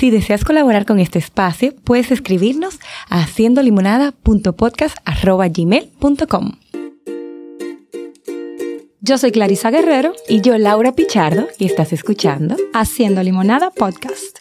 Si deseas colaborar con este espacio, puedes escribirnos a haciendolimonada.podcast.gmail.com Yo soy Clarisa Guerrero y yo Laura Pichardo y estás escuchando Haciendo Limonada Podcast.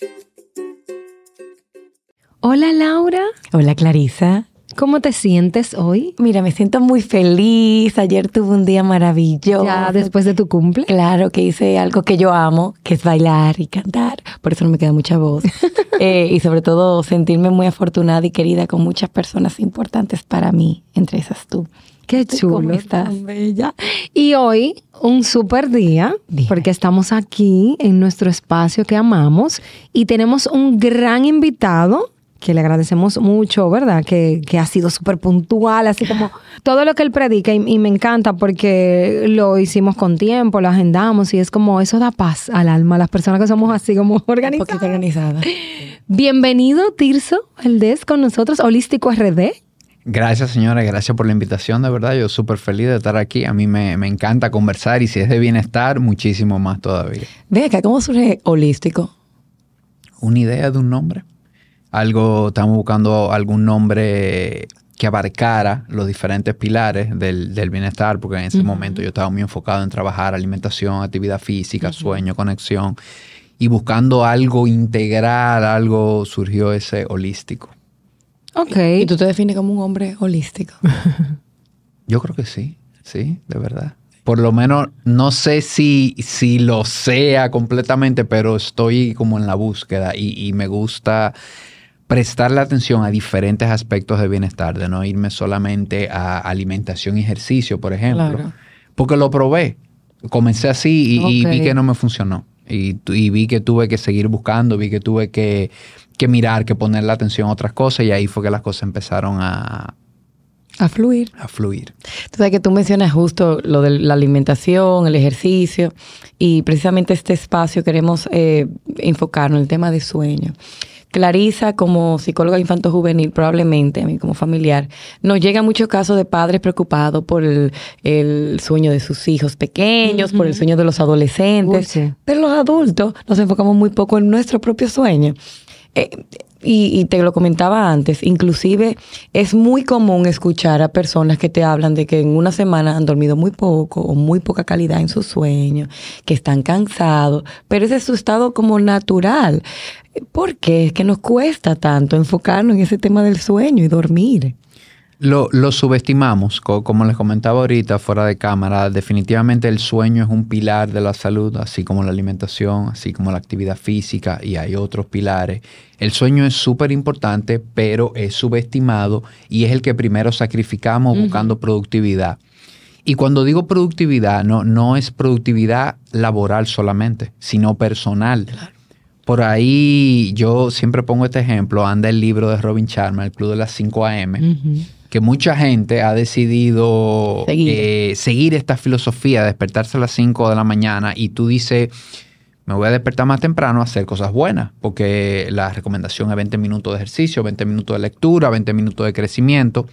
Hola Laura. Hola Clarisa. ¿Cómo te sientes hoy? Mira, me siento muy feliz. Ayer tuve un día maravilloso. Ya después de tu cumple. Claro, que hice algo que yo amo, que es bailar y cantar. Por eso no me queda mucha voz. Eh, y sobre todo sentirme muy afortunada y querida con muchas personas importantes para mí, entre esas tú. Qué chulo. ¿Cómo estás? Bella. Y hoy un super día, porque estamos aquí en nuestro espacio que amamos y tenemos un gran invitado que le agradecemos mucho, ¿verdad? Que, ha sido súper puntual, así como todo lo que él predica y, me encanta porque lo hicimos con tiempo, lo agendamos y es como eso da paz al alma, las personas que somos así como organizadas. Un organizadas. Bienvenido, Tirso Valdés, con nosotros, Holístico RD. Gracias, señora. Gracias por la invitación, de verdad. Yo súper feliz de estar aquí. A mí me, me, encanta conversar y si es de bienestar, muchísimo más todavía. Ve acá, ¿cómo surge holístico? Una idea de un nombre algo, estamos buscando algún nombre que abarcara los diferentes pilares del, bienestar, porque en ese momento yo estaba muy enfocado en trabajar alimentación, actividad física, sueño, conexión, y buscando algo integral, algo surgió ese holístico. Ok. ¿Y tú te defines como un hombre holístico? yo creo que sí, sí, de verdad. Por lo menos no sé si, si lo sea completamente, pero estoy como en la búsqueda y, y me gusta prestarle atención a diferentes aspectos de bienestar, de no irme solamente a alimentación y ejercicio, por ejemplo. Porque lo probé. Comencé así y, vi que no me funcionó. Y, vi que tuve que seguir buscando, vi que tuve que, mirar, que ponerle atención a otras cosas y ahí fue que las cosas empezaron a, a fluir. A fluir. Tú sabes que tú mencionas justo lo de la alimentación, el ejercicio, y precisamente este espacio queremos eh, enfocarnos en el tema de sueño. Clarisa, como psicóloga infanto-juvenil, probablemente a mí como familiar, nos llega muchos casos de padres preocupados por el, sueño de sus hijos pequeños, por el sueño de los adolescentes. Pero los adultos nos enfocamos muy poco en nuestro propio sueño. Eh, y, te lo comentaba antes, inclusive es muy común escuchar a personas que te hablan de que en una semana han dormido muy poco o muy poca calidad en su sueño, que están cansados, pero ese es su estado como natural. ¿Por qué es que nos cuesta tanto enfocarnos en ese tema del sueño y dormir? Lo, subestimamos, como les comentaba ahorita fuera de cámara, definitivamente el sueño es un pilar de la salud, así como la alimentación, así como la actividad física y hay otros pilares. El sueño es súper importante, pero es subestimado y es el que primero sacrificamos buscando productividad. Y cuando digo productividad, no, no es productividad laboral solamente, sino personal. Por ahí yo siempre pongo este ejemplo, anda el libro de Robin Sharma, El Club de las 5 AM que mucha gente ha decidido seguir, eh, esta filosofía, despertarse a las 5 de la mañana y tú dices, me voy a despertar más temprano a hacer cosas buenas, porque la recomendación es 20 minutos de ejercicio, 20 minutos de lectura, 20 minutos de crecimiento.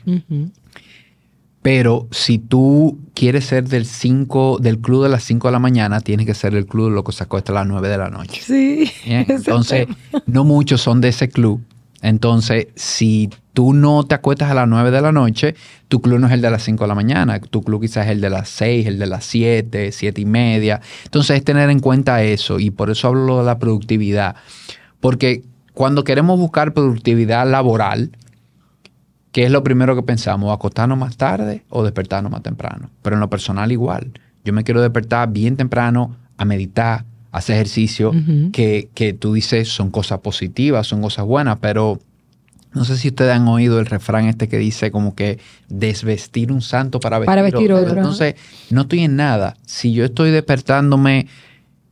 Pero si tú quieres ser del 5, del club de las 5 de la mañana, tienes que ser el club de lo que sacó hasta las 9 de la noche. Sí. Entonces, no muchos son de ese club. Entonces, si tú no te acuestas a las 9 de la noche, tu club no es el de las 5 de la mañana, tu club quizás es el de las 6, el de las 7, 7 y media. Entonces, es tener en cuenta eso y por eso hablo de la productividad. Porque cuando queremos buscar productividad laboral, ¿qué es lo primero que pensamos? ¿Acostarnos más tarde o despertarnos más temprano? Pero en lo personal igual. Yo me quiero despertar bien temprano a meditar, hacer ejercicio, que, que tú dices son cosas positivas, son cosas buenas, pero no sé si ustedes han oído el refrán este que dice como que desvestir un santo para vestir, para vestir otro. Entonces, no estoy en nada. Si yo estoy despertándome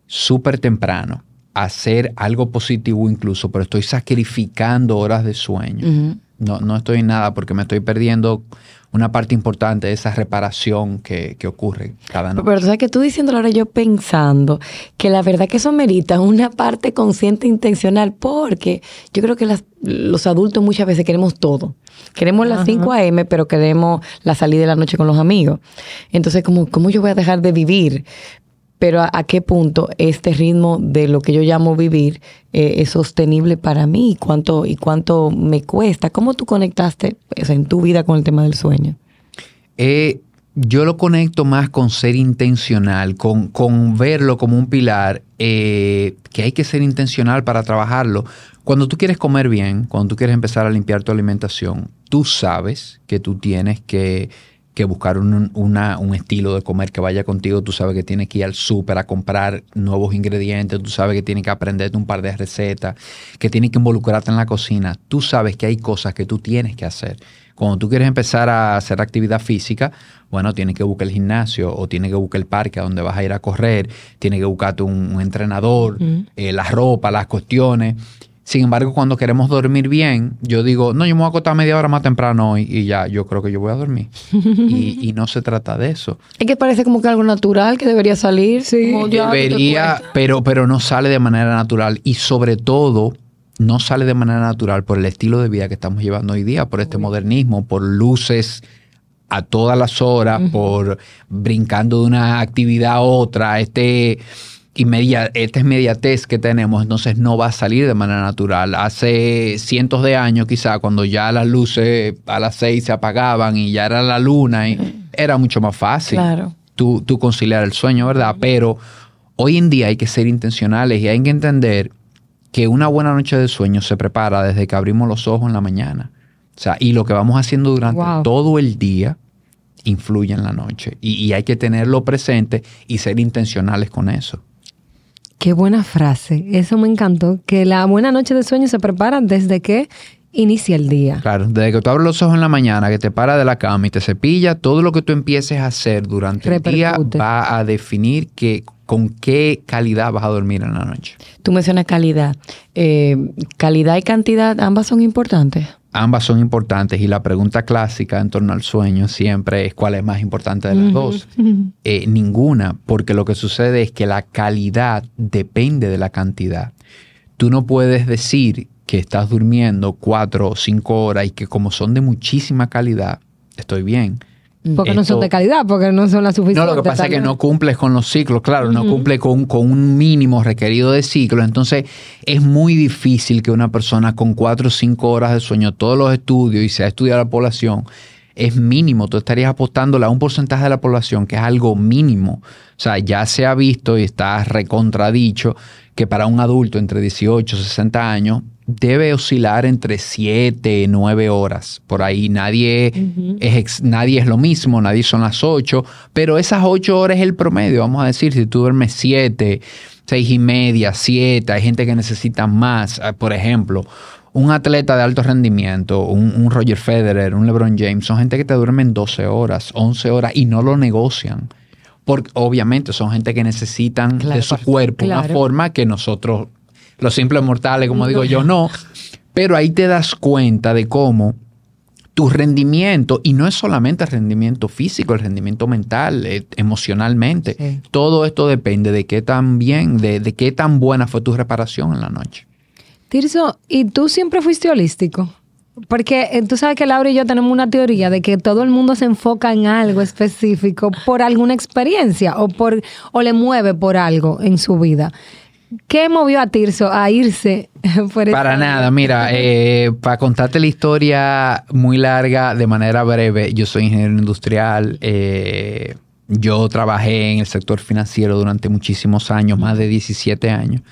súper temprano, a hacer algo positivo incluso, pero estoy sacrificando horas de sueño. no, no estoy en nada porque me estoy perdiendo una parte importante de esa reparación que, ocurre cada noche. Pero sabes que tú diciéndolo ahora yo pensando que la verdad que eso merita una parte consciente e intencional porque yo creo que los adultos muchas veces queremos todo. Queremos las 5 a.m., pero queremos la salida de la noche con los amigos. Entonces, como, ¿cómo yo voy a dejar de vivir? Pero a, qué punto este ritmo de lo que yo llamo vivir eh, es sostenible para mí y cuánto, y cuánto me cuesta. ¿Cómo tú conectaste en tu vida con el tema del sueño? Eh, yo lo conecto más con ser intencional, con, con verlo como un pilar, eh, que hay que ser intencional para trabajarlo. Cuando tú quieres comer bien, cuando tú quieres empezar a limpiar tu alimentación, tú sabes que tú tienes que que buscar un, un, estilo de comer que vaya contigo. Tú sabes que tienes que ir al súper a comprar nuevos ingredientes. Tú sabes que tienes que aprenderte un par de recetas, que tienes que involucrarte en la cocina. Tú sabes que hay cosas que tú tienes que hacer. Cuando tú quieres empezar a hacer actividad física, bueno, tienes que buscar el gimnasio o tienes que buscar el parque a donde vas a ir a correr, tienes que buscarte un, entrenador, eh, la ropa, las cuestiones. Sin embargo, cuando queremos dormir bien, yo digo, no, yo me voy a acostar media hora más temprano hoy y ya, yo creo que yo voy a dormir. y, no se trata de eso. Es que parece como que algo natural que debería salir. Sí, debería, pero, pero no sale de manera natural. Y sobre todo, no sale de manera natural por el estilo de vida que estamos llevando hoy día, por este modernismo, por luces a todas las horas, por brincando de una actividad a otra, este media esta inmediatez que tenemos, entonces no va a salir de manera natural. Hace cientos de años quizá, cuando ya las luces a las seis se apagaban y ya era la luna, y era mucho más fácil claro. tú, tú conciliar el sueño, ¿verdad? Pero hoy en día hay que ser intencionales y hay que entender que una buena noche de sueño se prepara desde que abrimos los ojos en la mañana. O sea, y lo que vamos haciendo durante todo el día influye en la noche. y hay que tenerlo presente y ser intencionales con eso. Qué buena frase. Eso me encantó. Que la buena noche de sueño se prepara desde que inicia el día. Claro, desde que tú abres los ojos en la mañana, que te para de la cama y te cepilla, todo lo que tú empieces a hacer durante el día va a definir que, con qué calidad vas a dormir en la noche. Tú mencionas calidad. Eh, calidad y cantidad, ambas son importantes ambas son importantes y la pregunta clásica en torno al sueño siempre es cuál es más importante de las dos. Eh, ninguna, porque lo que sucede es que la calidad depende de la cantidad. Tú no puedes decir que estás durmiendo cuatro o cinco horas y que como son de muchísima calidad, estoy bien. Porque no son de calidad, porque no son las suficientes. No, lo que pasa es que no cumples con los ciclos, claro, no cumple con, con, un mínimo requerido de ciclo. Entonces, es muy difícil que una persona con cuatro o cinco horas de sueño, todos los estudios y se ha estudiado la población, es mínimo. Tú estarías apostándole a un porcentaje de la población que es algo mínimo. O sea, ya se ha visto y está recontradicho que para un adulto entre 18 y 60 años debe oscilar entre 7, 9 horas. Por ahí nadie, es, nadie es lo mismo, nadie son las 8, pero esas 8 horas es el promedio. Vamos a decir, si tú duermes 7, 6 y media, 7, hay gente que necesita más. Ah, por ejemplo, un atleta de alto rendimiento, un, Roger Federer, un LeBron James, son gente que te duermen 12 horas, 11 horas y no lo negocian. Porque obviamente son gente que necesitan de su cuerpo una forma que nosotros los simples mortales, como digo yo, no. Pero ahí te das cuenta de cómo tu rendimiento, y no es solamente el rendimiento físico, el rendimiento mental, eh, emocionalmente, todo esto depende de qué tan bien, de, qué tan buena fue tu reparación en la noche. Tirso, ¿y tú siempre fuiste holístico? Porque eh, tú sabes que Laura y yo tenemos una teoría de que todo el mundo se enfoca en algo específico por alguna experiencia o, por, o le mueve por algo en su vida. ¿Qué movió a Tirso a irse por Para nada, mira, eh, para contarte la historia muy larga de manera breve, yo soy ingeniero industrial, eh, yo trabajé en el sector financiero durante muchísimos años, más de 17 años,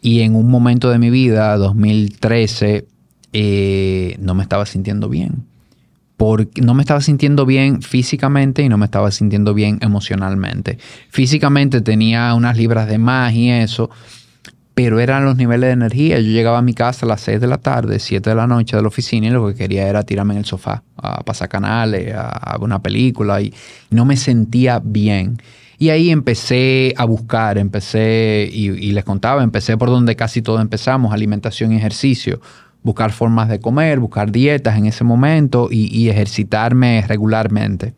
y en un momento de mi vida, 2013, eh, no me estaba sintiendo bien. Porque no me estaba sintiendo bien físicamente y no me estaba sintiendo bien emocionalmente. Físicamente tenía unas libras de más y eso, pero eran los niveles de energía. Yo llegaba a mi casa a las 6 de la tarde, 7 de la noche de la oficina y lo que quería era tirarme en el sofá, a pasar canales, a, una película y no me sentía bien. Y ahí empecé a buscar, empecé, y, les contaba, empecé por donde casi todos empezamos, alimentación y ejercicio, buscar formas de comer, buscar dietas en ese momento y, ejercitarme regularmente.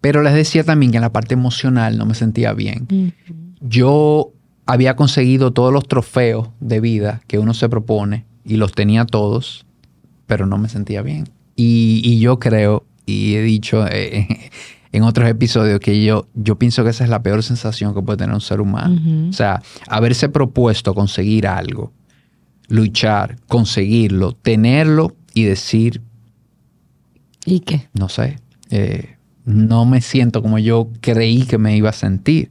Pero les decía también que en la parte emocional no me sentía bien. Yo había conseguido todos los trofeos de vida que uno se propone y los tenía todos, pero no me sentía bien. Y, yo creo, y he dicho, eh, en otros episodios que yo, yo pienso que esa es la peor sensación que puede tener un ser humano. O sea, haberse propuesto conseguir algo, luchar, conseguirlo, tenerlo y decir... ¿Y qué? No sé. Eh, no me siento como yo creí que me iba a sentir.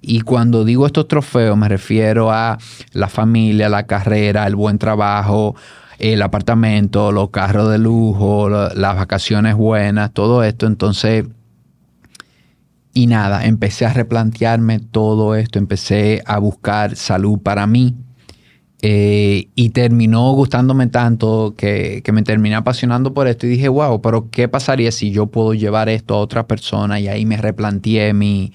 Y cuando digo estos trofeos me refiero a la familia, la carrera, el buen trabajo, el apartamento, los carros de lujo, las vacaciones buenas, todo esto. Entonces, y nada, empecé a replantearme todo esto, empecé a buscar salud para mí. Eh, y terminó gustándome tanto que, que, me terminé apasionando por esto y dije, wow, pero ¿qué pasaría si yo puedo llevar esto a otra persona? Y ahí me replanteé mi,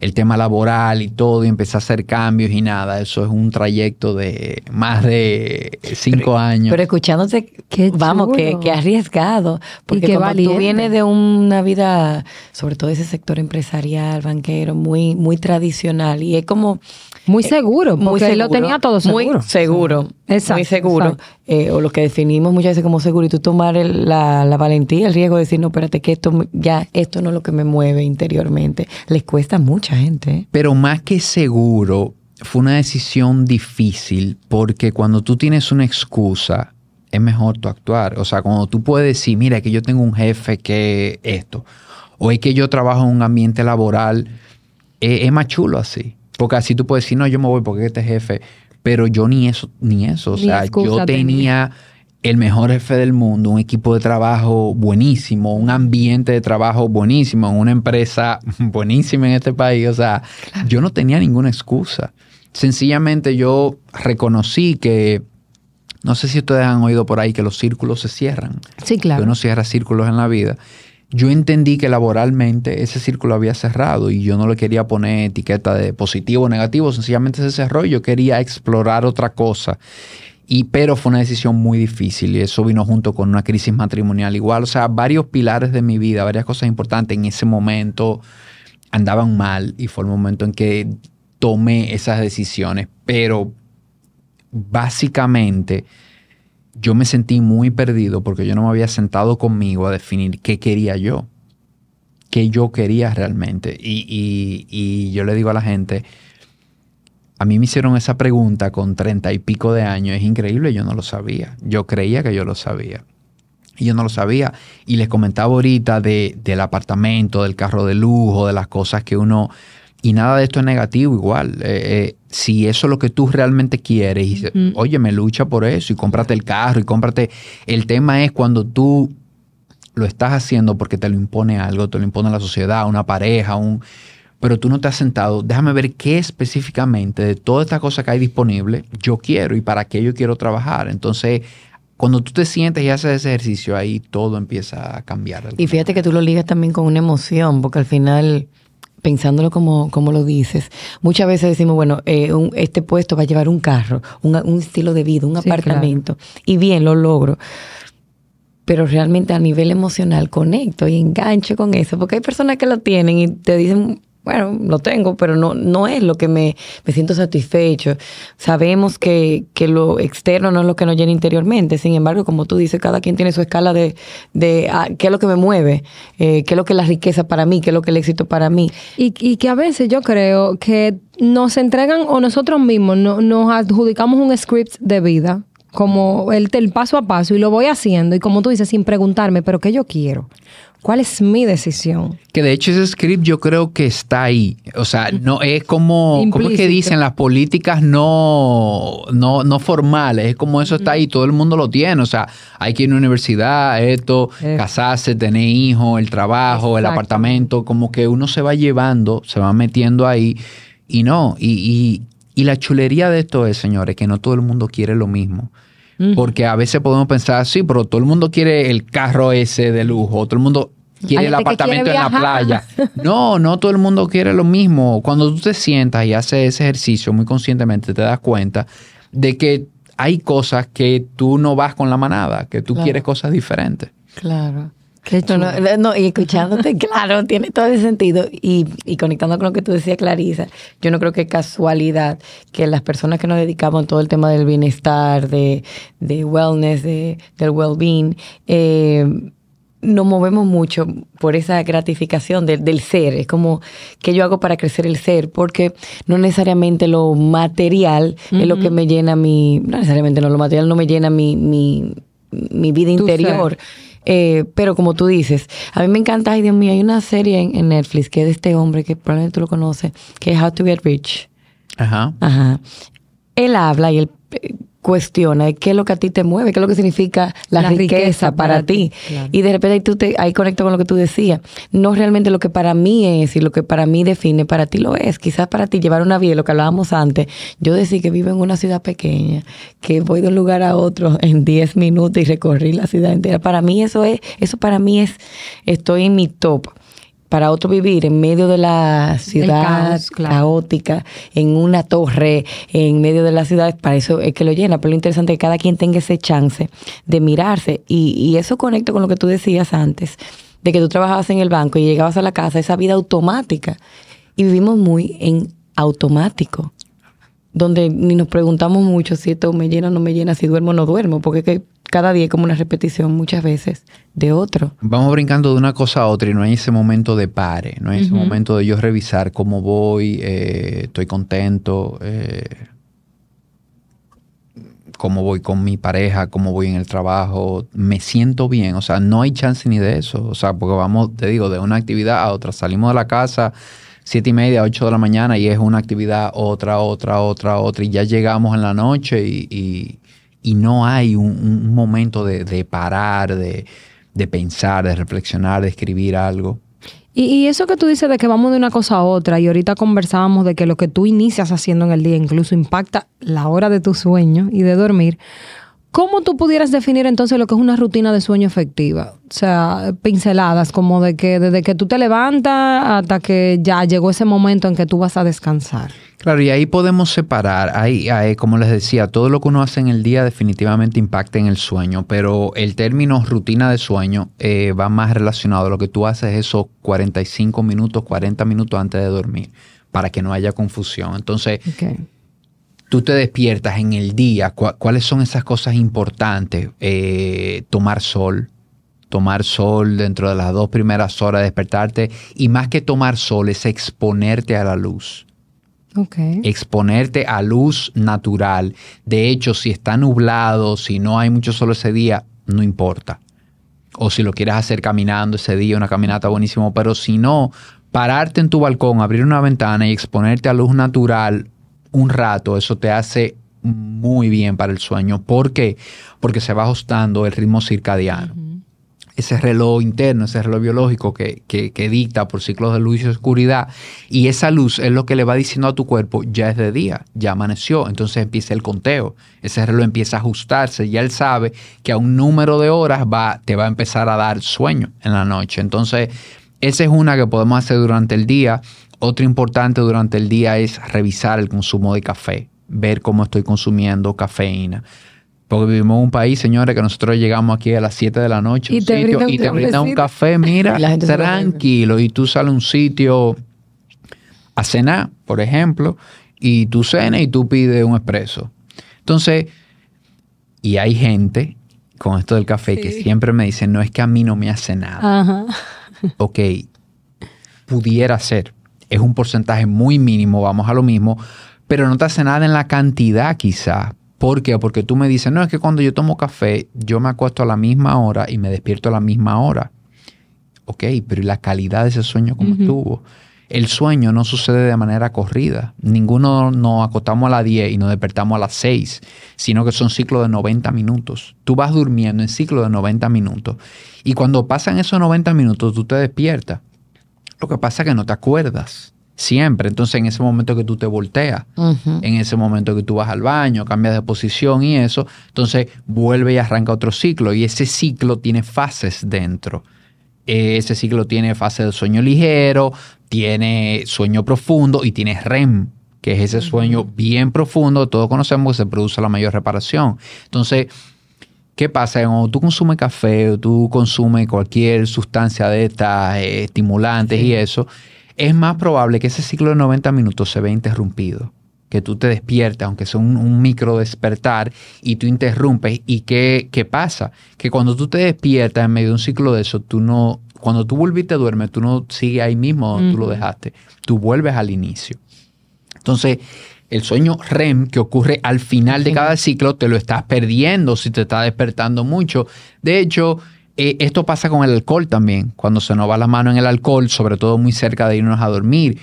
el tema laboral y todo, y empecé a hacer cambios y nada. Eso es un trayecto de más de cinco años. Pero escuchándote, vamos, que, que, arriesgado. Porque que tú vienes de una vida, sobre todo ese sector empresarial, banquero, muy, muy tradicional, y es como muy eh, seguro, porque muy seguro, lo tenía todo seguro. Muy seguro. Exacto, muy seguro. Eh, o lo que definimos muchas veces como seguro. Y tú tomar la, la, valentía, el riesgo de decir, no, espérate, que esto ya, esto no es lo que me mueve interiormente. Les cuesta a mucha gente. ¿eh? Pero más que seguro, fue una decisión difícil porque cuando tú tienes una excusa, es mejor tú actuar. O sea, cuando tú puedes decir, mira, que yo tengo un jefe que esto, o es que yo trabajo en un ambiente laboral, es más chulo así. Porque así tú puedes decir, no, yo me voy porque este jefe, pero yo ni eso, ni eso. O sea, yo tenía el mejor jefe del mundo, un equipo de trabajo buenísimo, un ambiente de trabajo buenísimo, una empresa buenísima en este país. O sea, yo no tenía ninguna excusa. Sencillamente yo reconocí que, no sé si ustedes han oído por ahí que los círculos se cierran. Sí, claro. Que uno cierra círculos en la vida yo entendí que laboralmente ese círculo había cerrado y yo no le quería poner etiqueta de positivo o negativo, sencillamente se cerró y yo quería explorar otra cosa. Y, pero fue una decisión muy difícil y eso vino junto con una crisis matrimonial igual. O sea, varios pilares de mi vida, varias cosas importantes en ese momento andaban mal y fue el momento en que tomé esas decisiones. Pero básicamente yo me sentí muy perdido porque yo no me había sentado conmigo a definir qué quería yo, qué yo quería realmente. Y, yo le digo a la gente, a mí me hicieron esa pregunta con treinta y pico de años, es increíble, yo no lo sabía, yo creía que yo lo sabía. Y yo no lo sabía. Y les comentaba ahorita de, del apartamento, del carro de lujo, de las cosas que uno y nada de esto es negativo igual. Eh, eh, si eso es lo que tú realmente quieres, y, oye, me lucha por eso y cómprate el carro y cómprate... El tema es cuando tú lo estás haciendo porque te lo impone algo, te lo impone la sociedad, una pareja, un... Pero tú no te has sentado, déjame ver qué específicamente de toda esta cosa que hay disponible yo quiero y para qué yo quiero trabajar. Entonces, cuando tú te sientes y haces ese ejercicio, ahí todo empieza a cambiar. Y fíjate que tú lo ligas también con una emoción, porque al final pensándolo como, como lo dices, muchas veces decimos, bueno, eh, este puesto va a llevar un carro, un, estilo de vida, un apartamento, y bien, lo logro. Pero realmente a nivel emocional conecto y engancho con eso, porque hay personas que lo tienen y te dicen, bueno, lo tengo, pero no, no es lo que me, me siento satisfecho. Sabemos que, que, lo externo no es lo que nos llena interiormente. Sin embargo, como tú dices, cada quien tiene su escala de, de ah, qué es lo que me mueve, eh, qué es lo que es la riqueza para mí, qué es lo que es el éxito para mí. Y, y que a veces yo creo que nos entregan o nosotros mismos no, nos adjudicamos un script de vida como el, el paso a paso y lo voy haciendo y como tú dices sin preguntarme, pero ¿qué yo quiero? ¿Cuál es mi decisión? Que de hecho ese script yo creo que está ahí. O sea, no es como, ¿cómo es que dicen las políticas no, no, no formales? Es como eso está ahí, todo el mundo lo tiene. O sea, hay que ir a una universidad, esto, casarse, tener hijos, el trabajo, el apartamento, como que uno se va llevando, se va metiendo ahí y no. Y, y, y la chulería de esto es, señores, que no todo el mundo quiere lo mismo. Porque a veces podemos pensar, sí, pero todo el mundo quiere el carro ese de lujo, todo el mundo quiere el apartamento en la playa. No, no todo el mundo quiere lo mismo. Cuando tú te sientas y haces ese ejercicio muy conscientemente, te das cuenta de que hay cosas que tú no vas con la manada, que tú quieres cosas diferentes. Claro. No, y escuchándote, claro, tiene todo ese sentido. Y, y, conectando con lo que tú decías, Clarisa, yo no creo que es casualidad que las personas que nos dedicamos a todo el tema del bienestar, de, de wellness, de, del well-being, eh, nos movemos mucho por esa gratificación del ser. Es como que yo hago para crecer el ser, porque no necesariamente lo material es lo que me llena mi, no necesariamente no, lo material no me llena mi, mi, mi vida interior. Eh, pero como tú dices, a mí me encanta, ay Dios mío, hay una serie en, en, Netflix que es de este hombre que probablemente tú lo conoces, que es How to Get Rich. Ajá. Ajá. Él habla y él eh, cuestiona qué es lo que a ti te mueve, qué es lo que significa la, riqueza, para, ti. Y de repente ahí, tú te, ahí conecto con lo que tú decías. No realmente lo que para mí es y lo que para mí define, para ti lo es. Quizás para ti llevar una vida, lo que hablábamos antes, yo decía que vivo en una ciudad pequeña, que voy de un lugar a otro en 10 minutos y recorrí la ciudad entera. Para mí eso es, eso para mí es, estoy en mi top para otro vivir en medio de la ciudad caótica, en una torre, en medio de la ciudad, para eso es que lo llena. Pero lo interesante es que cada quien tenga ese chance de mirarse. Y, y eso conecta con lo que tú decías antes, de que tú trabajabas en el banco y llegabas a la casa, esa vida automática. Y vivimos muy en automático donde ni nos preguntamos mucho si esto me llena o no me llena, si duermo o no duermo, porque que cada día es como una repetición muchas veces de otro. Vamos brincando de una cosa a otra y no hay ese momento de pare, no hay ese momento de yo revisar cómo voy, eh, estoy contento, eh, cómo voy con mi pareja, cómo voy en el trabajo, me siento bien, o sea, no hay chance ni de eso, o sea, porque vamos, te digo, de una actividad a otra, salimos de la casa siete y media, ocho de la mañana y es una actividad, otra, otra, otra, otra, y ya llegamos en la noche y, no hay un, momento de, parar, de, pensar, de reflexionar, de escribir algo. Y, y, eso que tú dices de que vamos de una cosa a otra, y ahorita conversábamos de que lo que tú inicias haciendo en el día incluso impacta la hora de tu sueño y de dormir. ¿Cómo tú pudieras definir entonces lo que es una rutina de sueño efectiva? O sea, pinceladas, como de que desde que tú te levantas hasta que ya llegó ese momento en que tú vas a descansar. Claro, y ahí podemos separar, ahí, como les decía, todo lo que uno hace en el día definitivamente impacta en el sueño, pero el término rutina de sueño eh, va más relacionado a lo que tú haces esos 45 minutos, 40 minutos antes de dormir, para que no haya confusión. Entonces, tú te despiertas en el día, ¿cuáles son esas cosas importantes? Eh, tomar sol, tomar sol dentro de las dos primeras horas, despertarte y más que tomar sol es exponerte a la luz. Okay. Exponerte a luz natural. De hecho, si está nublado, si no hay mucho sol ese día, no importa. O si lo quieres hacer caminando ese día, una caminata buenísimo, pero si no, pararte en tu balcón, abrir una ventana y exponerte a luz natural un rato, eso te hace muy bien para el sueño. ¿Por qué? Porque se va ajustando el ritmo circadiano. Ese reloj interno, ese reloj biológico que, que, dicta por ciclos de luz y oscuridad. Y esa luz es lo que le va diciendo a tu cuerpo, ya es de día, ya amaneció. Entonces empieza el conteo. Ese reloj empieza a ajustarse. Ya él sabe que a un número de horas va, te va a empezar a dar sueño en la noche. Entonces, esa es una que podemos hacer durante el día. Otro importante durante el día es revisar el consumo de café, ver cómo estoy consumiendo cafeína. Porque vivimos en un país, señores, que nosotros llegamos aquí a las 7 de la noche y te, sitio, y te brindan un café, mira, tranquilo. Y tú sales a un sitio a cenar, por ejemplo, y tú cenas y tú pides un expreso. Entonces, y hay gente con esto del café que siempre me dice, no es que a mí no me hace nada. Ajá. Ok, pudiera ser es un porcentaje muy mínimo, vamos a lo mismo, pero no te hace nada en la cantidad quizá. ¿Por qué? Porque tú me dices, no, es que cuando yo tomo café, yo me acuesto a la misma hora y me despierto a la misma hora. Ok, pero ¿y la calidad de ese sueño cómo estuvo? El sueño no sucede de manera corrida. Ninguno nos acostamos a las 10 y nos despertamos a las 6, sino que son ciclos de 90 minutos. Tú vas durmiendo en ciclo de 90 minutos. Y cuando pasan esos 90 minutos, tú te despiertas. Lo que pasa es que no te acuerdas siempre. Entonces, en ese momento que tú te volteas, en ese momento que tú vas al baño, cambias de posición y eso, entonces vuelve y arranca otro ciclo. Y ese ciclo tiene fases dentro. Ese ciclo tiene fase de sueño ligero, tiene sueño profundo y tiene REM, que es ese sueño bien profundo. Todos conocemos que se produce la mayor reparación. Entonces, ¿Qué pasa? Cuando tú consumes café o tú consumes cualquier sustancia de estas eh, estimulantes y eso, es más probable que ese ciclo de 90 minutos se vea interrumpido. que tú te despiertas, aunque sea un, micro despertar, y tú interrumpes. ¿Y qué, qué pasa? Que cuando tú te despiertas en medio de un ciclo de eso, tú no, cuando tú volviste a duermes, tú no sigues ahí mismo donde tú lo dejaste. Tú vuelves al inicio. Entonces, el sueño REM que ocurre al final de cada ciclo, te lo estás perdiendo si te está despertando mucho. De hecho, eh, esto pasa con el alcohol también. Cuando se nos va la mano en el alcohol, sobre todo muy cerca de irnos a dormir,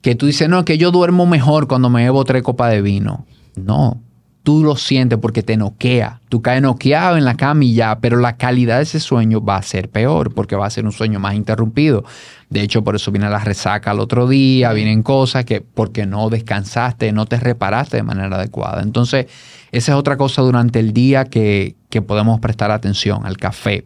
que tú dices, no, que yo duermo mejor cuando me bebo tres copas de vino. No, tú lo sientes porque te noquea. Tú caes noqueado en la cama y ya, pero la calidad de ese sueño va a ser peor porque va a ser un sueño más interrumpido. De hecho, por eso viene la resaca al otro día, vienen cosas que porque no descansaste, no te reparaste de manera adecuada. Entonces, esa es otra cosa durante el día que, que podemos prestar atención al café.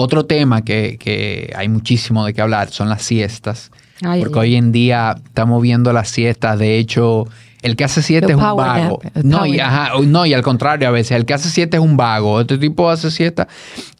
Otro tema que, que hay muchísimo de qué hablar son las siestas. porque hoy en día estamos viendo las siestas, de hecho, el que hace siete es un vago. No y, no, y al contrario, a veces el que hace siete es un vago. Este tipo hace siesta.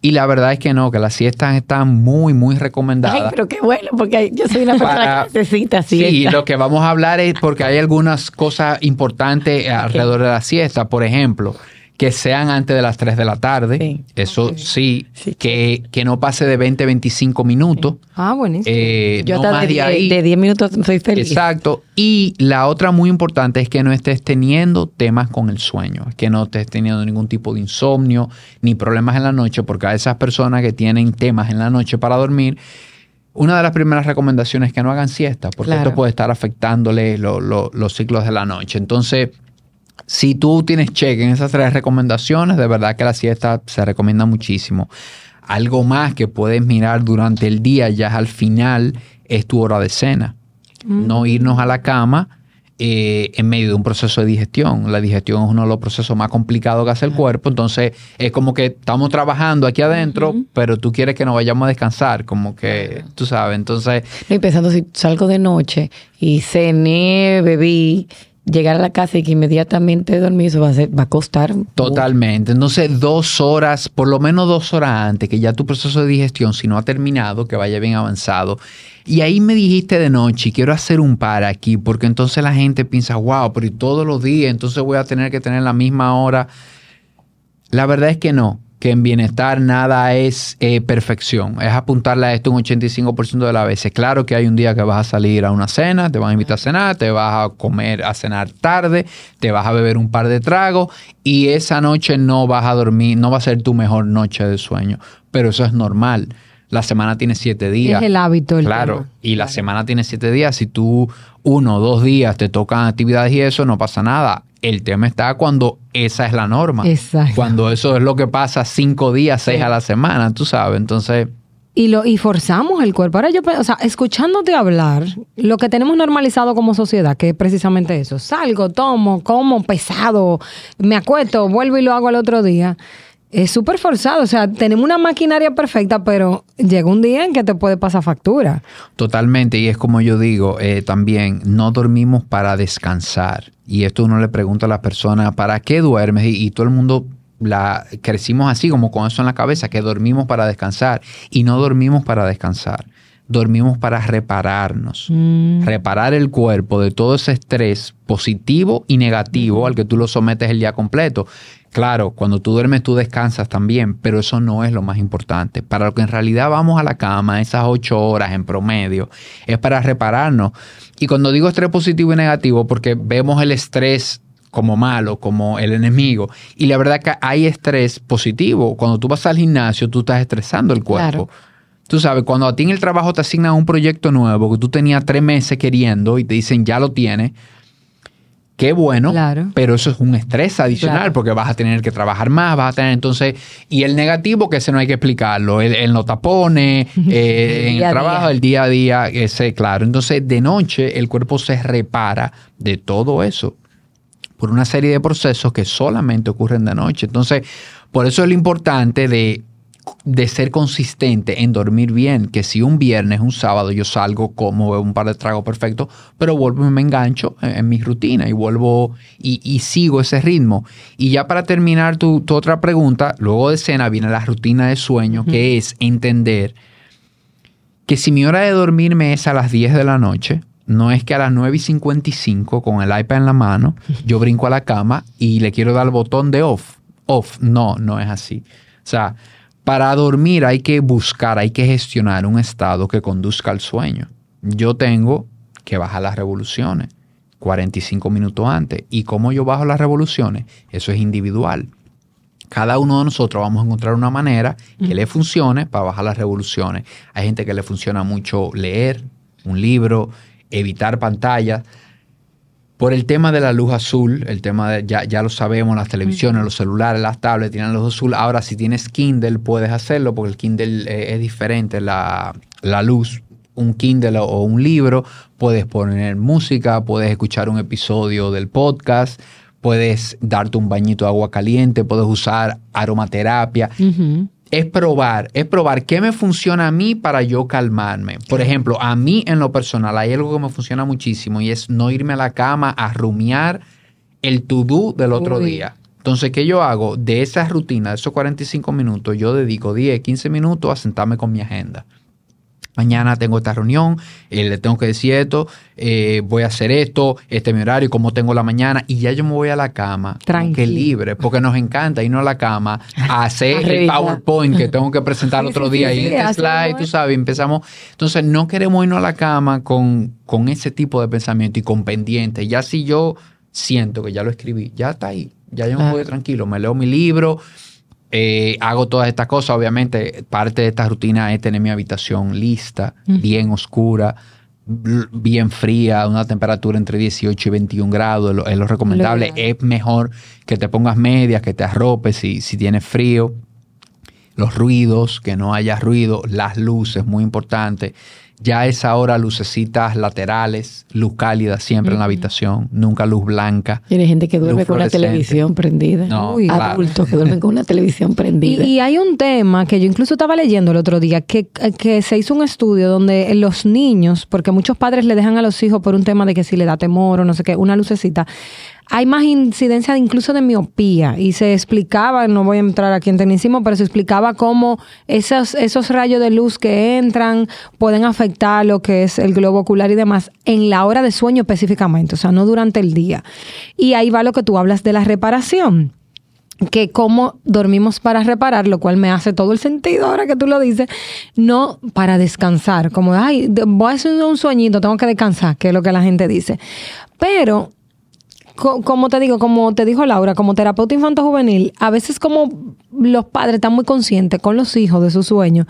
Y la verdad es que no, que las siestas están muy, muy recomendadas. Ay, pero qué bueno, porque yo soy una persona que necesita siesta. Sí, lo que vamos a hablar es porque hay algunas cosas importantes alrededor de la siesta. Por ejemplo, que sean antes de las 3 de la tarde. Eso sí, que, que, no pase de 20, 25 minutos. Ah, buenísimo. Eh, Yo no más de, ahí. de 10 minutos soy feliz. Exacto. Y la otra muy importante es que no estés teniendo temas con el sueño, que no estés teniendo ningún tipo de insomnio ni problemas en la noche, porque a esas personas que tienen temas en la noche para dormir, una de las primeras recomendaciones es que no hagan siesta, porque esto puede estar afectándole los ciclos de la noche. Entonces, si tú tienes cheque en esas tres recomendaciones, de verdad que la siesta se recomienda muchísimo. Algo más que puedes mirar durante el día, ya al final, es tu hora de cena. No mm. irnos a la cama eh, en medio de un proceso de digestión. La digestión es uno de los procesos más complicados que hace el cuerpo. Entonces, es como que estamos trabajando aquí adentro, pero tú quieres que nos vayamos a descansar, como que, tú sabes. Entonces. No, pensando si salgo de noche y cené, bebí llegar a la casa y que inmediatamente dormir, eso va a, va a costar. Totalmente. Entonces, dos horas, por lo menos dos horas antes, que ya tu proceso de digestión, si no ha terminado, que vaya bien avanzado. Y ahí me dijiste de noche, quiero hacer un par aquí, porque entonces la gente piensa, wow, pero todos los días, entonces voy a tener que tener la misma hora. La verdad es que no que en bienestar nada es eh, perfección. Es apuntarle a esto un 85% de las veces. Claro que hay un día que vas a salir a una cena, te van a invitar a cenar, te vas a comer, a cenar tarde, te vas a beber un par de tragos y esa noche no vas a dormir, no va a ser tu mejor noche de sueño. Pero eso es normal. La semana tiene siete días. Es el hábito. El claro, y la semana tiene siete días. Si tú uno o dos días te tocan actividades y eso, no pasa nada el tema está cuando esa es la norma. Exacto. Cuando eso es lo que pasa cinco días, seis a la semana, tú sabes. Entonces. Y, lo, y forzamos el cuerpo. Ahora yo, o sea, escuchándote hablar, lo que tenemos normalizado como sociedad, que es precisamente eso. Salgo, tomo, como pesado, me acuesto, vuelvo y lo hago al otro día es súper forzado. O sea, tenemos una maquinaria perfecta, pero llega un día en que te puede pasar factura. Totalmente. Y es como yo digo, eh, también no dormimos para descansar. Y esto uno le pregunta a la persona, ¿para qué duermes? Y, todo el mundo la crecimos así, como con eso en la cabeza, que dormimos para descansar. Y no dormimos para descansar. Dormimos para repararnos, mm. reparar el cuerpo de todo ese estrés positivo y negativo al que tú lo sometes el día completo. Claro, cuando tú duermes tú descansas también, pero eso no es lo más importante. Para lo que en realidad vamos a la cama, esas ocho horas en promedio, es para repararnos. Y cuando digo estrés positivo y negativo, porque vemos el estrés como malo, como el enemigo. Y la verdad que hay estrés positivo. Cuando tú vas al gimnasio, tú estás estresando el cuerpo. Tú sabes, cuando a ti en el trabajo te asignan un proyecto nuevo que tú tenías tres meses queriendo y te dicen ya lo tienes, qué bueno, pero eso es un estrés adicional porque vas a tener que trabajar más, vas a tener entonces, y el negativo que ese no hay que explicarlo, el, no tapone, eh, en el trabajo, el día a día, ese, claro. Entonces, de noche el cuerpo se repara de todo eso por una serie de procesos que solamente ocurren de noche. Entonces, por eso es lo importante de de ser consistente en dormir bien, que si un viernes, un sábado yo salgo como un par de tragos perfectos, pero vuelvo y me engancho en, mi rutina y vuelvo y, sigo ese ritmo. Y ya para terminar tu, otra pregunta, luego de cena viene la rutina de sueño, que es entender que si mi hora de dormirme es a las 10 de la noche, no es que a las 9 y 55 con el iPad en la mano yo brinco a la cama y le quiero dar el botón de off. Off. No, no es así. O sea, para dormir hay que buscar, hay que gestionar un estado que conduzca al sueño. Yo tengo que bajar las revoluciones 45 minutos antes. ¿Y cómo yo bajo las revoluciones? Eso es individual. Cada uno de nosotros vamos a encontrar una manera que le funcione para bajar las revoluciones. Hay gente que le funciona mucho leer un libro, evitar pantallas. Por el tema de la luz azul, el tema de, ya, ya lo sabemos, las televisiones, los celulares, las tablets tienen luz azul. Ahora, si tienes Kindle, puedes hacerlo porque el Kindle eh, es diferente, la, la luz un Kindle o un libro, puedes poner música, puedes escuchar un episodio del podcast, puedes darte un bañito de agua caliente, puedes usar aromaterapia. Es probar, es probar qué me funciona a mí para yo calmarme. Por ejemplo, a mí en lo personal hay algo que me funciona muchísimo y es no irme a la cama a rumiar el to-do del otro día. Entonces, ¿qué yo hago? De esa rutina, de esos 45 minutos, yo dedico 10, 15 minutos a sentarme con mi agenda mañana tengo esta reunión, eh, le tengo que decir esto, eh, voy a hacer esto, este es mi horario, como tengo la mañana, y ya yo me voy a la cama, que libre, porque nos encanta irnos a la cama a hacer el PowerPoint que tengo que presentar otro día y este slide, tú sabes, empezamos. Entonces, no queremos irnos a la cama con, con ese tipo de pensamiento y con pendientes. Ya si yo siento que ya lo escribí, ya está ahí, ya yo me voy tranquilo, me leo mi libro eh, hago todas estas cosas. Obviamente, parte de esta rutina es tener mi habitación lista, bien oscura, bien fría, una temperatura entre 18 y 21 grados. Es lo, recomendable. es mejor que te pongas medias, que te arropes si, si tienes frío. Los ruidos, que no haya ruido, las luces, muy importante. Ya es ahora lucecitas laterales, luz cálida siempre en la habitación, nunca luz blanca. Tiene gente que duerme con una televisión prendida. No, Adultos que duermen con una televisión prendida. Y, hay un tema que yo incluso estaba leyendo el otro día, que, que se hizo un estudio donde los niños, porque muchos padres le dejan a los hijos por un tema de que si le da temor o no sé qué, una lucecita hay más incidencia incluso de miopía y se explicaba, no voy a entrar aquí en tecnicismo, pero se explicaba cómo esos, esos rayos de luz que entran pueden afectar lo que es el globo ocular y demás en la hora de sueño específicamente, o sea, no durante el día. Y ahí va lo que tú hablas de la reparación que cómo dormimos para reparar, lo cual me hace todo el sentido ahora que tú lo dices, no para descansar, como, ay, voy a hacer un sueñito, tengo que descansar, que es lo que la gente dice. Pero como te digo, como te dijo Laura, como terapeuta infanto juvenil, a veces como los padres están muy conscientes con los hijos de su sueño.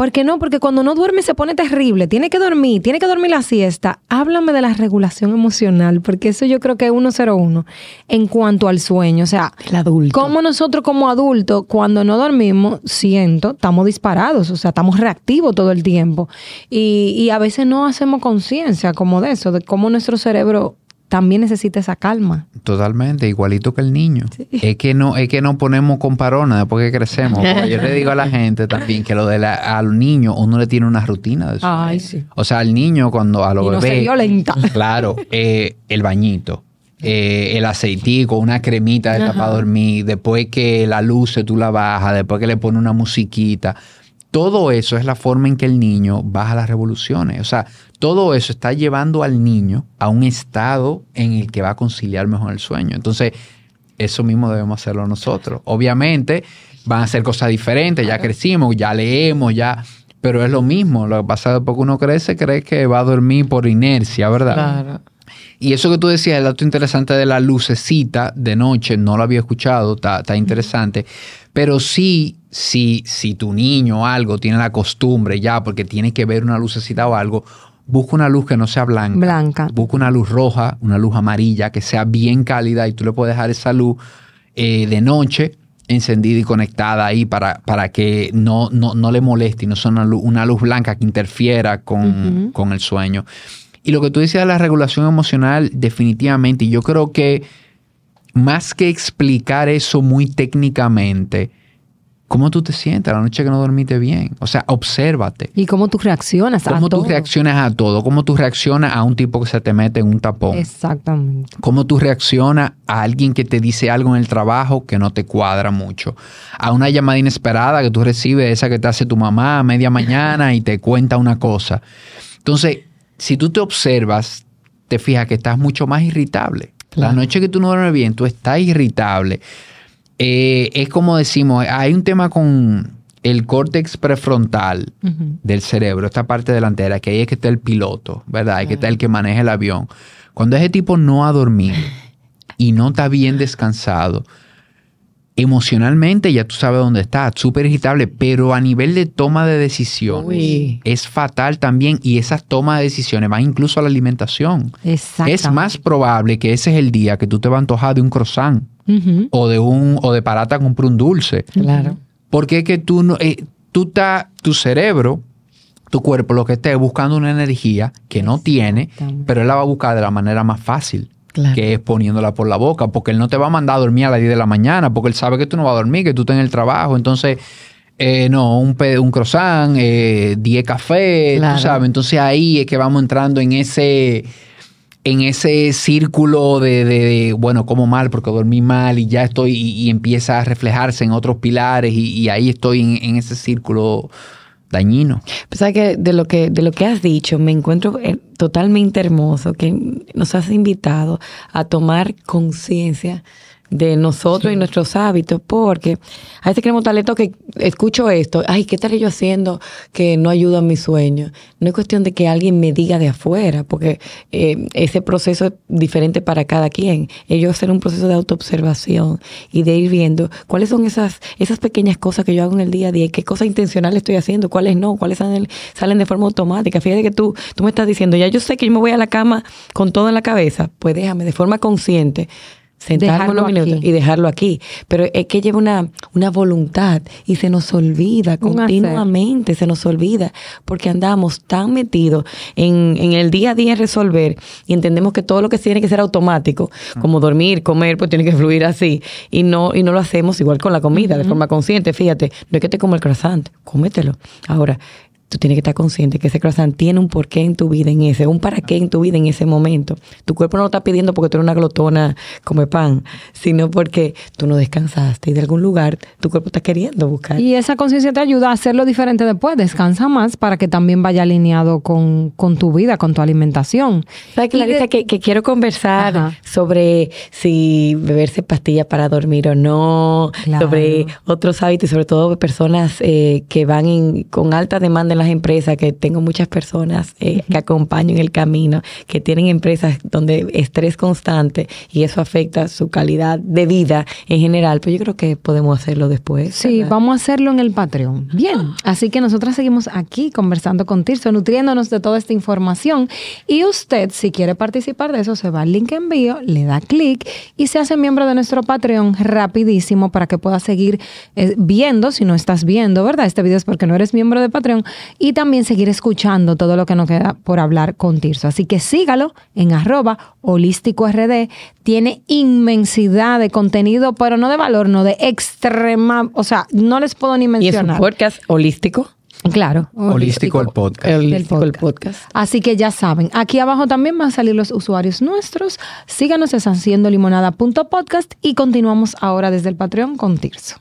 ¿Por qué no? Porque cuando no duerme se pone terrible. Tiene que dormir, tiene que dormir la siesta. Háblame de la regulación emocional, porque eso yo creo que es 101 en cuanto al sueño. O sea, el adulto. Como nosotros como adultos, cuando no dormimos, siento, estamos disparados, o sea, estamos reactivos todo el tiempo. Y, y a veces no hacemos conciencia como de eso, de cómo nuestro cerebro también necesita esa calma. Totalmente, igualito que el niño. Es que no, es que no ponemos comparona después que crecemos. yo le digo a la gente también que lo de la, al niño uno le tiene una rutina de eso. Ay, sí. O sea, al niño cuando a los y bebés. violenta. Claro, eh, el bañito. Eh, el aceitico, una cremita de para dormir, después que la luz tú la bajas, después que le pone una musiquita. Todo eso es la forma en que el niño baja las revoluciones. O sea, todo eso está llevando al niño a un estado en el que va a conciliar mejor el sueño. Entonces, eso mismo debemos hacerlo nosotros. Obviamente, van a ser cosas diferentes, ya crecimos, ya leemos, ya... Pero es lo mismo, lo que pasa después que uno crece, cree que va a dormir por inercia, ¿verdad? Claro. Y eso que tú decías, el dato interesante de la lucecita de noche, no lo había escuchado, está, está interesante. Pero sí, si, si tu niño o algo tiene la costumbre ya, porque tiene que ver una lucecita o algo, busca una luz que no sea blanca. Blanca. Busca una luz roja, una luz amarilla, que sea bien cálida y tú le puedes dejar esa luz eh, de noche encendida y conectada ahí para, para que no, no, le moleste y no sea una luz, blanca que interfiera con, con, el sueño. Y lo que tú decías de la regulación emocional, definitivamente, y yo creo que más que explicar eso muy técnicamente, ¿Cómo tú te sientes la noche que no dormiste bien? O sea, obsérvate. ¿Y cómo tú reaccionas a todo? ¿Cómo tú reaccionas a todo? ¿Cómo tú reaccionas a un tipo que se te mete en un tapón? Exactamente. ¿Cómo tú reaccionas a alguien que te dice algo en el trabajo que no te cuadra mucho? A una llamada inesperada que tú recibes, esa que te hace tu mamá a media mañana y te cuenta una cosa. Entonces, si tú te observas, te fijas que estás mucho más irritable. La noche que tú no duermes bien, tú estás irritable. Eh, es como decimos, hay un tema con el córtex prefrontal del cerebro, esta parte delantera, que ahí es que está el piloto, ¿verdad? Ahí que está el que maneja el avión. Cuando ese tipo no ha dormido y no está bien descansado, emocionalmente ya tú sabes dónde está, súper irritable, pero a nivel de toma de decisiones es fatal también y esas tomas de decisiones van incluso a la alimentación. Es más probable que ese es el día que tú te vas a antojar de un croissant o de un o de parata con un dulce. Claro. Porque es que tú no, eh, tú estás, tu cerebro, tu cuerpo lo que esté buscando una energía que no tiene, pero él la va a buscar de la manera más fácil que es poniéndola por la boca, porque él no te va a mandar a dormir a las 10 de la mañana, porque él sabe que tú no vas a dormir, que tú estás en el trabajo. Entonces, eh, no, un, un croissant, 10 eh, cafés, tú sabes. Entonces ahí es que vamos entrando en ese en ese círculo de, bueno, como mal porque dormí mal y ya estoy, y, empieza a reflejarse en otros pilares y, ahí estoy en, en, ese círculo dañino. Pues que de lo que de lo que has dicho me encuentro eh, totalmente hermoso que nos has invitado a tomar conciencia de nosotros y nuestros hábitos, porque a veces queremos talento que escucho esto, ay, ¿qué estaré yo haciendo que no ayuda a mi sueño? No es cuestión de que alguien me diga de afuera, porque eh, ese proceso es diferente para cada quien. Ellos hacer un proceso de autoobservación y de ir viendo cuáles son esas, esas pequeñas cosas que yo hago en el día a día, qué cosas intencionales estoy haciendo, cuáles no, cuáles salen, salen de forma automática. Fíjate que tú, tú me estás diciendo, ya yo sé que yo me voy a la cama con todo en la cabeza, pues déjame de forma consciente sentarme unos minutos y dejarlo aquí. Pero es que lleva una, una voluntad y se nos olvida continuamente, se nos olvida, porque andamos tan metidos en, en, el día a día en resolver y entendemos que todo lo que tiene que ser automático, como dormir, comer, pues tiene que fluir así. Y no, y no lo hacemos igual con la comida, de forma consciente. Fíjate, no es que te como el croissant, cómetelo. Ahora, tú tienes que estar consciente que ese croissant tiene un porqué en tu vida en ese, un para qué en tu vida en ese momento. Tu cuerpo no lo está pidiendo porque tú eres una glotona come pan, sino porque tú no descansaste y de algún lugar tu cuerpo está queriendo buscar. Y esa conciencia te ayuda a hacerlo diferente después. Descansa más para que también vaya alineado con, tu vida, con tu alimentación. ¿Sabes, Clarita, que, que, quiero conversar sobre si beberse pastillas para dormir o no, sobre otros hábitos y sobre todo personas eh, que van con alta demanda en las empresas, que tengo muchas personas eh, que acompaño en el camino, que tienen empresas donde estrés constante y eso afecta su calidad de vida en general, pero yo creo que podemos hacerlo después. Sí, vamos a hacerlo en el Patreon. Bien, así que nosotras seguimos aquí conversando con Tirso, nutriéndonos de toda esta información y usted, si quiere participar de eso, se va al link envío, le da clic y se hace miembro de nuestro Patreon rapidísimo para que pueda seguir eh, viendo, si no estás viendo, ¿verdad? Este video es porque no eres miembro de Patreon, y también seguir escuchando todo lo que nos queda por hablar con Tirso. Así que sígalo en arroba holístico RD. Tiene inmensidad de contenido, pero no de valor, no de extrema, o sea, no les puedo ni mencionar. ¿Y es un podcast holístico? Claro. Holístico, el podcast. Holístico el podcast. Así que ya saben, aquí abajo también van a salir los usuarios nuestros. Síganos en haciendo limonada.podcast y continuamos ahora desde el Patreon con Tirso.